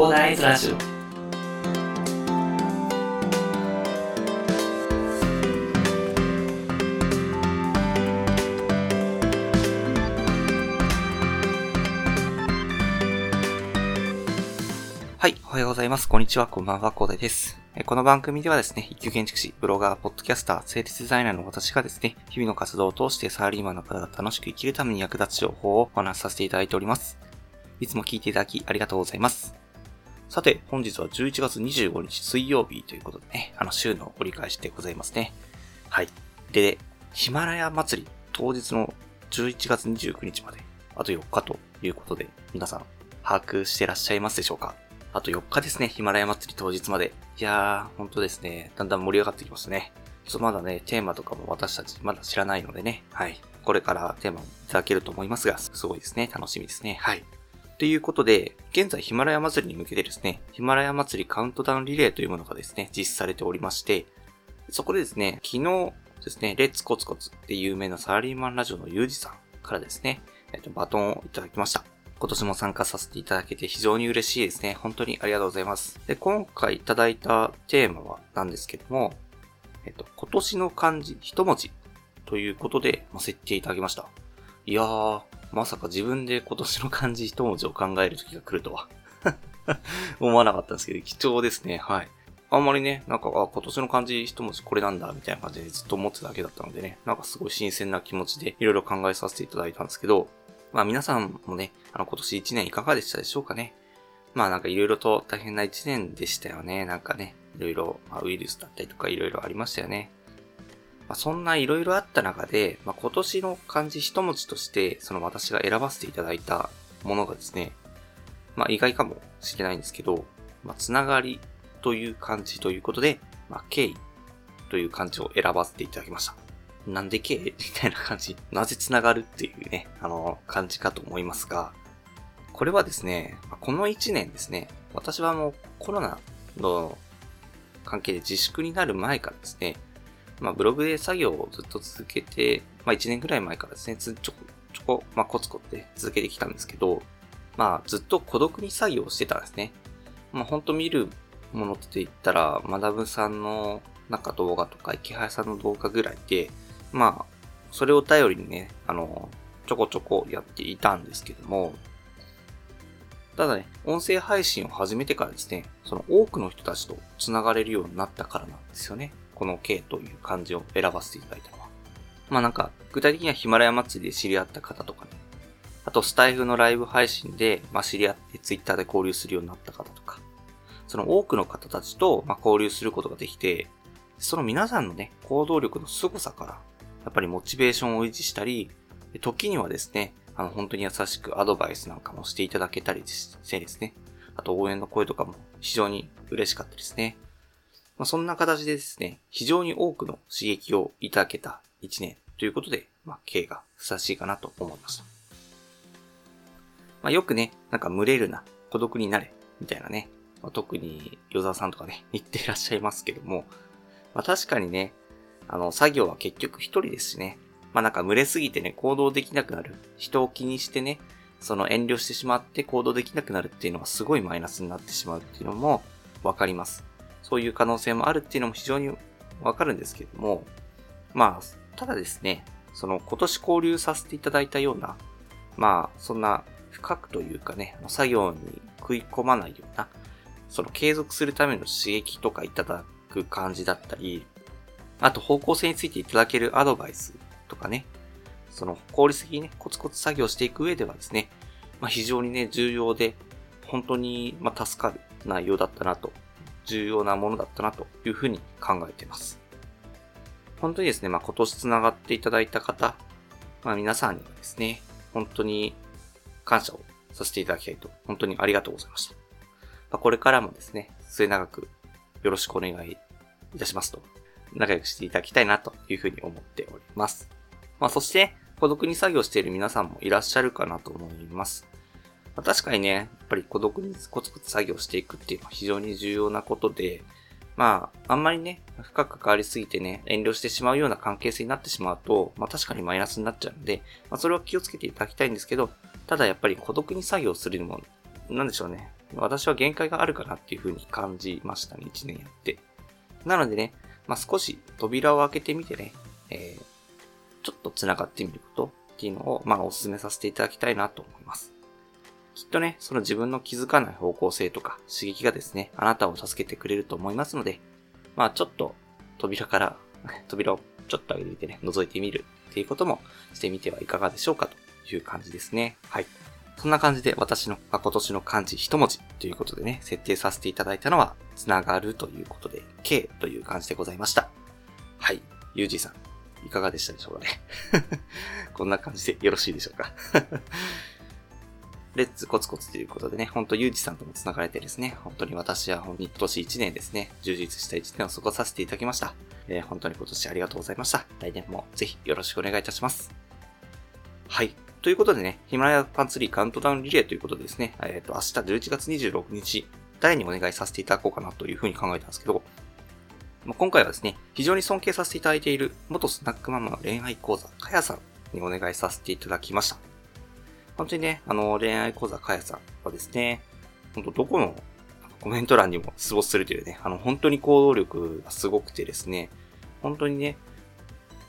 コーダーイズラジオはい、おはようございます。こんにちは、こんばんは、コーダイです。この番組ではですね、一級建築士、ブロガー、ポッドキャスター、生理デザイナーの私がですね、日々の活動を通してサラリーマンの方が楽しく生きるために役立つ情報をお話しさせていただいております。いつも聞いていただきありがとうございます。さて、本日は11月25日水曜日ということでね、あの週の折り返しでございますね。はい。で、ヒマラヤ祭り当日の11月29日まで、あと4日ということで、皆さん、把握してらっしゃいますでしょうか？あと4日ですね、ヒマラヤ祭り当日まで。いやー、本当ですね、だんだん盛り上がってきましたね。ちょっとまだね、テーマとかも私たちまだ知らないのでね、はい。これからテーマをいただけると思いますが、すごいですね、楽しみですね、はい。ということで、現在ヒマラヤ祭りに向けてですね、ヒマラヤ祭りカウントダウンリレーというものがですね、実施されておりまして、そこでですね、昨日ですね、レッツコツコツって有名なサラリーマンラジオのユージさんからですね、えっと、バトンをいただきました。今年も参加させていただけて非常に嬉しいですね。本当にありがとうございます。で、今回いただいたテーマはなんですけども、えっと、今年の漢字一文字ということで、まあ、設定いただきました。いやー、まさか自分で今年の漢字一文字を考える時が来るとは。思わなかったんですけど、貴重ですね。はい。あんまりね、なんか、あ、今年の漢字一文字これなんだ、みたいな感じでずっと思ってただけだったのでね、なんかすごい新鮮な気持ちでいろいろ考えさせていただいたんですけど、まあ皆さんもね、あの今年1年いかがでしたでしょうかね。まあなんかいろいろと大変な1年でしたよね。なんかね、いろいろ、まあ、ウイルスだったりとかいろいろありましたよね。まあそんないろいろあった中で、まあ今年の漢字一文字として、その私が選ばせていただいたものがですね、まあ意外かもしれないんですけど、まあつながりという漢字ということで、まあ敬意という漢字を選ばせていただきました。なんで敬意？みたいな感じ。なぜつながるっていうね、あの、感じかと思いますが、これはですね、この1年ですね、私はもうコロナの関係で自粛になる前からですね、まあブログで作業をずっと続けて、まあ1年ぐらい前からですね、ちょこちょこ、まあコツコツで続けてきたんですけど、まあずっと孤独に作業してたんですね。まあほんと見るものって言ったら、マダブさんのなんか動画とか、池原さんの動画ぐらいで、まあ、それを頼りにね、あの、ちょこちょこやっていたんですけども、ただね、音声配信を始めてからですね、その多くの人たちと繋がれるようになったからなんですよね。この K という漢字を選ばせていただいたのは。まあなんか、具体的にはヒマラヤ祭りで知り合った方とかね、あとスタイフのライブ配信で、まあ知り合ってツイッターで交流するようになった方とか、その多くの方たちと、まあ、交流することができて、その皆さんのね、行動力の凄さから、やっぱりモチベーションを維持したり、時にはですね、あの、本当に優しくアドバイスなんかもしていただけたりしてですね、あと応援の声とかも非常に嬉しかったですね。まあ、そんな形でですね、非常に多くの刺激をいただけた一年ということで、まあ、K がふさわしいかなと思いました。まあ、よくね、なんか群れるな、孤独になれ、みたいなね、まあ、特に、与沢さんとかね、言ってらっしゃいますけども、まあ、確かにね、あの、作業は結局一人ですしね。まあ、なんか群れすぎてね、行動できなくなる。人を気にしてね、その遠慮してしまって行動できなくなるっていうのはすごいマイナスになってしまうっていうのもわかります。そういう可能性もあるっていうのも非常にわかるんですけれども、まあ、ただですね、その今年交流させていただいたような、まあ、そんな深くというかね、作業に食い込まないような、その継続するための刺激とかいただく感じだったり、あと方向性についていただけるアドバイスとかね、その効率的にね、コツコツ作業していく上ではですね、まあ非常にね、重要で、本当に、まあ、助かる内容だったなと、重要なものだったなというふうに考えています。本当にですね、まあ今年繋がっていただいた方、まあ皆さんにはですね、本当に感謝をさせていただきたいと、本当にありがとうございました。まあ、これからもですね、末永くよろしくお願いいたしますと、仲良くしていただきたいなというふうに思っております。まあそして、孤独に作業している皆さんもいらっしゃるかなと思います。まあ、確かにね、ぱり孤独にコツコツ作業していくっていうのは非常に重要なことで、まあ、あんまりね、深く関わりすぎてね、遠慮してしまうような関係性になってしまうと、まあ確かにマイナスになっちゃうんで、まあそれは気をつけていただきたいんですけど、ただやっぱり孤独に作業するのも、なんでしょうね。私は限界があるかなっていう風に感じましたね、1年やって。なのでね、まあ、少し扉を開けてみてね、えー、ちょっと繋がってみることっていうのを、まあ、お勧めさせていただきたいなと思います。きっとね、その自分の気づかない方向性とか刺激がですね、あなたを助けてくれると思いますので、まあ、ちょっと扉から、扉をちょっと上げてみてね、覗いてみるっていうこともしてみてはいかがでしょうかという感じですね。はい。そんな感じで私の、まあ、今年の漢字一文字ということでね、設定させていただいたのは、つながるということで、K という感じでございました。はい。ゆうじさん、いかがでしたでしょうかね。こんな感じでよろしいでしょうか。レッツコツコツということでね、ほんとゆうじさんとも繋がれてですね、本当に私は本当に今年1年ですね、充実した1年を過ごさせていただきました。えー、本当に今年ありがとうございました。来年もぜひよろしくお願いいたします。はい。ということでね、ヒマラヤパンツリーカウントダウンリレーということでですね、えっ、ー、と、明日11月26日、誰にお願いさせていただこうかなというふうに考えたんですけど、まあ、今回はですね、非常に尊敬させていただいている元スナックママの恋愛講座、かやさんにお願いさせていただきました。本当にね、あの、恋愛講座かやさんはですね、本当どこのコメント欄にも出没するというね、あの、本当に行動力がすごくてですね、本当にね、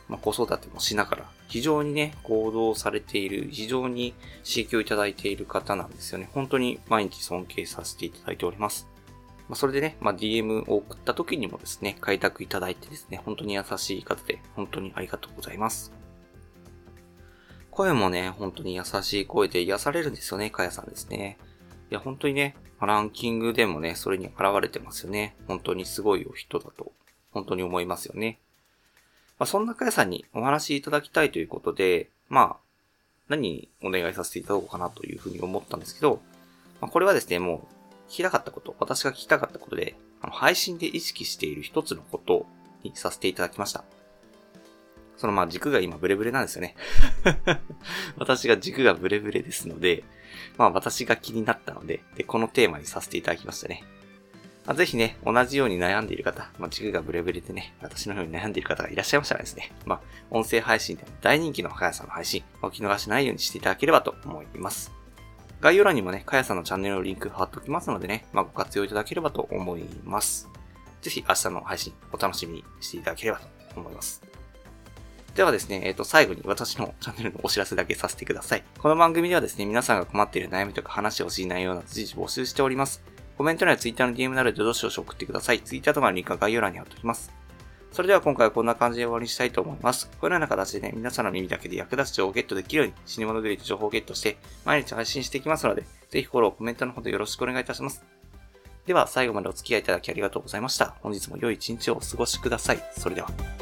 まあ、子育てもしながら、非常にね、行動されている、非常に刺激をいただいている方なんですよね。本当に毎日尊敬させていただいております。まあ、それでね、まあ、DM を送った時にもですね、開拓いただいてですね、本当に優しい方で、本当にありがとうございます。声もね、本当に優しい声で癒されるんですよね、かやさんですね。いや、本当にね、ランキングでもね、それに現れてますよね。本当にすごいお人だと、本当に思いますよね。まあ、そんなかやさんにお話いただきたいということで、まあ、何お願いさせていただこうかなというふうに思ったんですけど、まあ、これはですね、もう、聞きたかったこと、私が聞きたかったことで、あの配信で意識している一つのことにさせていただきました。そのまあ軸が今ブレブレなんですよね 私が軸がブレブレですので、まあ私が気になったので、で、このテーマにさせていただきましたね。まあ、ぜひね、同じように悩んでいる方、まあ、軸がブレブレでね、私のように悩んでいる方がいらっしゃいましたらですね、まあ、音声配信でも大人気のかやさんの配信、お聞き逃しないようにしていただければと思います。概要欄にもね、かやさんのチャンネルのリンク貼っておきますのでね、まあ、ご活用いただければと思います。ぜひ明日の配信お楽しみにしていただければと思います。ではですね、えっ、ー、と、最後に私のチャンネルのお知らせだけさせてください。この番組ではですね、皆さんが困っている悩みとか話してほしい内容など随時募集しております。コメント欄や Twitter の DM などでどしどし送ってください。Twitter とかのリンクは概要欄に貼っておきます。それでは今回はこんな感じで終わりにしたいと思います。このような形でね、皆さんの耳だけで役立つ情報をゲットできるように、死に物狂いで情報をゲットして、毎日配信していきますので、ぜひフォロー、コメントのほどよろしくお願いいたします。では、最後までお付き合いいただきありがとうございました。本日も良い一日をお過ごしください。それでは。